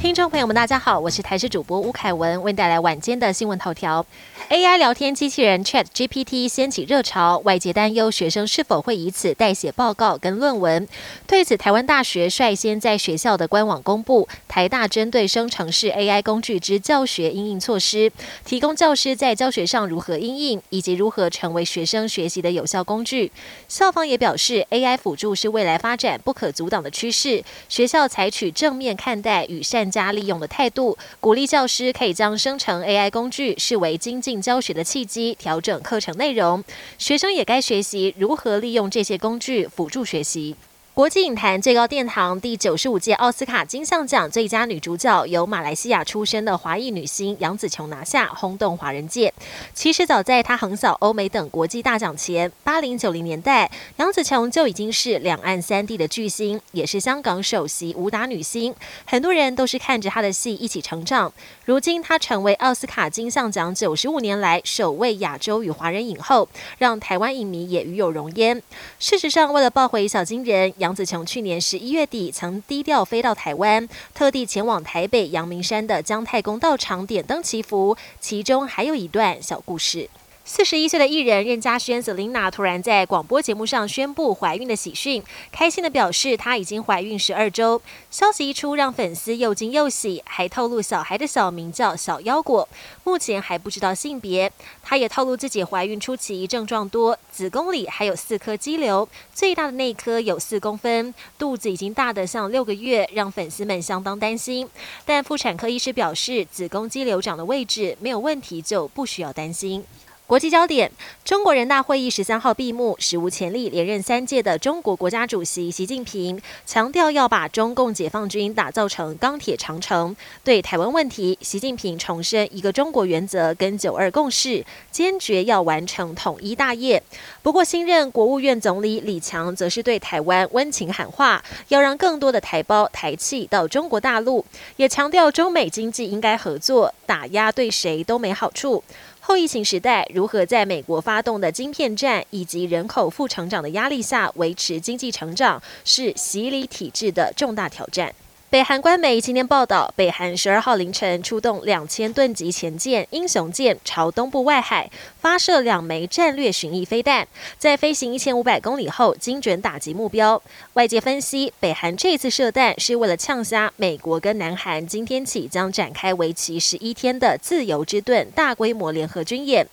听众朋友们，大家好，我是台视主播吴凯文，为您带来晚间的新闻头条。AI 聊天机器人 Chat GPT 掀起热潮，外界担忧学生是否会以此代写报告跟论文。对此，台湾大学率先在学校的官网公布台大针对生成式 AI 工具之教学应应措施，提供教师在教学上如何应应，以及如何成为学生学习的有效工具。校方也表示，AI 辅助是未来发展不可阻挡的趋势，学校采取正面看待与善加利用的态度，鼓励教师可以将生成 AI 工具视为精进。教学的契机，调整课程内容，学生也该学习如何利用这些工具辅助学习。国际影坛最高殿堂第九十五届奥斯卡金像奖最佳女主角由马来西亚出身的华裔女星杨紫琼拿下，轰动华人界。其实早在她横扫欧美等国际大奖前，八零九零年代，杨紫琼就已经是两岸三地的巨星，也是香港首席武打女星。很多人都是看着她的戏一起成长。如今她成为奥斯卡金像奖九十五年来首位亚洲与华人影后，让台湾影迷也与有荣焉。事实上，为了抱回小金人。杨紫琼去年十一月底曾低调飞到台湾，特地前往台北阳明山的姜太公道场点灯祈福，其中还有一段小故事。四十一岁的艺人任嘉萱 Selina 突然在广播节目上宣布怀孕的喜讯，开心的表示她已经怀孕十二周。消息一出，让粉丝又惊又喜，还透露小孩的小名叫小腰果，目前还不知道性别。她也透露自己怀孕初期症状多，子宫里还有四颗肌瘤，最大的那颗有四公分，肚子已经大得像六个月，让粉丝们相当担心。但妇产科医师表示，子宫肌瘤长的位置没有问题，就不需要担心。国际焦点：中国人大会议十三号闭幕，史无前例连任三届的中国国家主席习近平强调要把中共解放军打造成钢铁长城。对台湾问题，习近平重申一个中国原则跟九二共识，坚决要完成统一大业。不过，新任国务院总理李强则是对台湾温情喊话，要让更多的台胞台企到中国大陆，也强调中美经济应该合作，打压对谁都没好处。后疫情时代，如何在美国发动的晶片战以及人口负成长的压力下维持经济成长，是洗礼体制的重大挑战。北韩官媒今天报道，北韩十二号凌晨出动两千吨级前舰“英雄舰”朝东部外海发射两枚战略巡弋飞弹，在飞行一千五百公里后精准打击目标。外界分析，北韩这次射弹是为了呛杀美国跟南韩今天起将展开为期十一天的“自由之盾”大规模联合军演。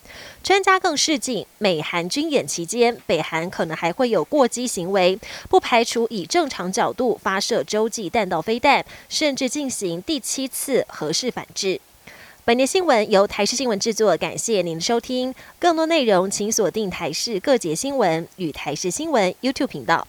专家更示警，美韩军演期间，北韩可能还会有过激行为，不排除以正常角度发射洲际弹道飞弹。甚至进行第七次核试反制。本节新闻由台视新闻制作，感谢您的收听。更多内容请锁定台视各节新闻与台视新闻 YouTube 频道。